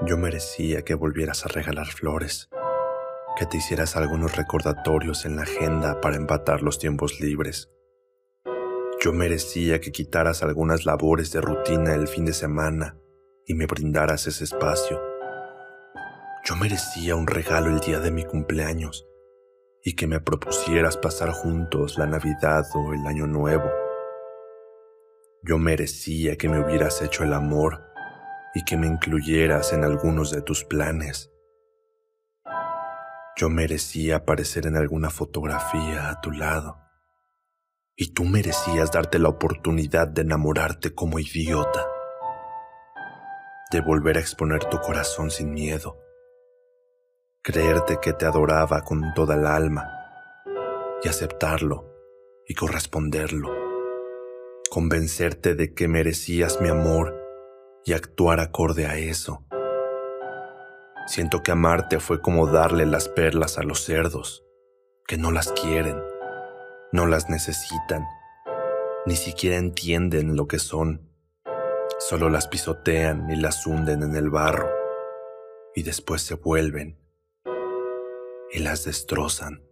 Yo merecía que volvieras a regalar flores, que te hicieras algunos recordatorios en la agenda para empatar los tiempos libres. Yo merecía que quitaras algunas labores de rutina el fin de semana y me brindaras ese espacio. Yo merecía un regalo el día de mi cumpleaños y que me propusieras pasar juntos la Navidad o el Año Nuevo. Yo merecía que me hubieras hecho el amor y que me incluyeras en algunos de tus planes. Yo merecía aparecer en alguna fotografía a tu lado. Y tú merecías darte la oportunidad de enamorarte como idiota. De volver a exponer tu corazón sin miedo. Creerte que te adoraba con toda el alma. Y aceptarlo y corresponderlo. Convencerte de que merecías mi amor y actuar acorde a eso. Siento que amarte fue como darle las perlas a los cerdos, que no las quieren, no las necesitan, ni siquiera entienden lo que son, solo las pisotean y las hunden en el barro, y después se vuelven y las destrozan.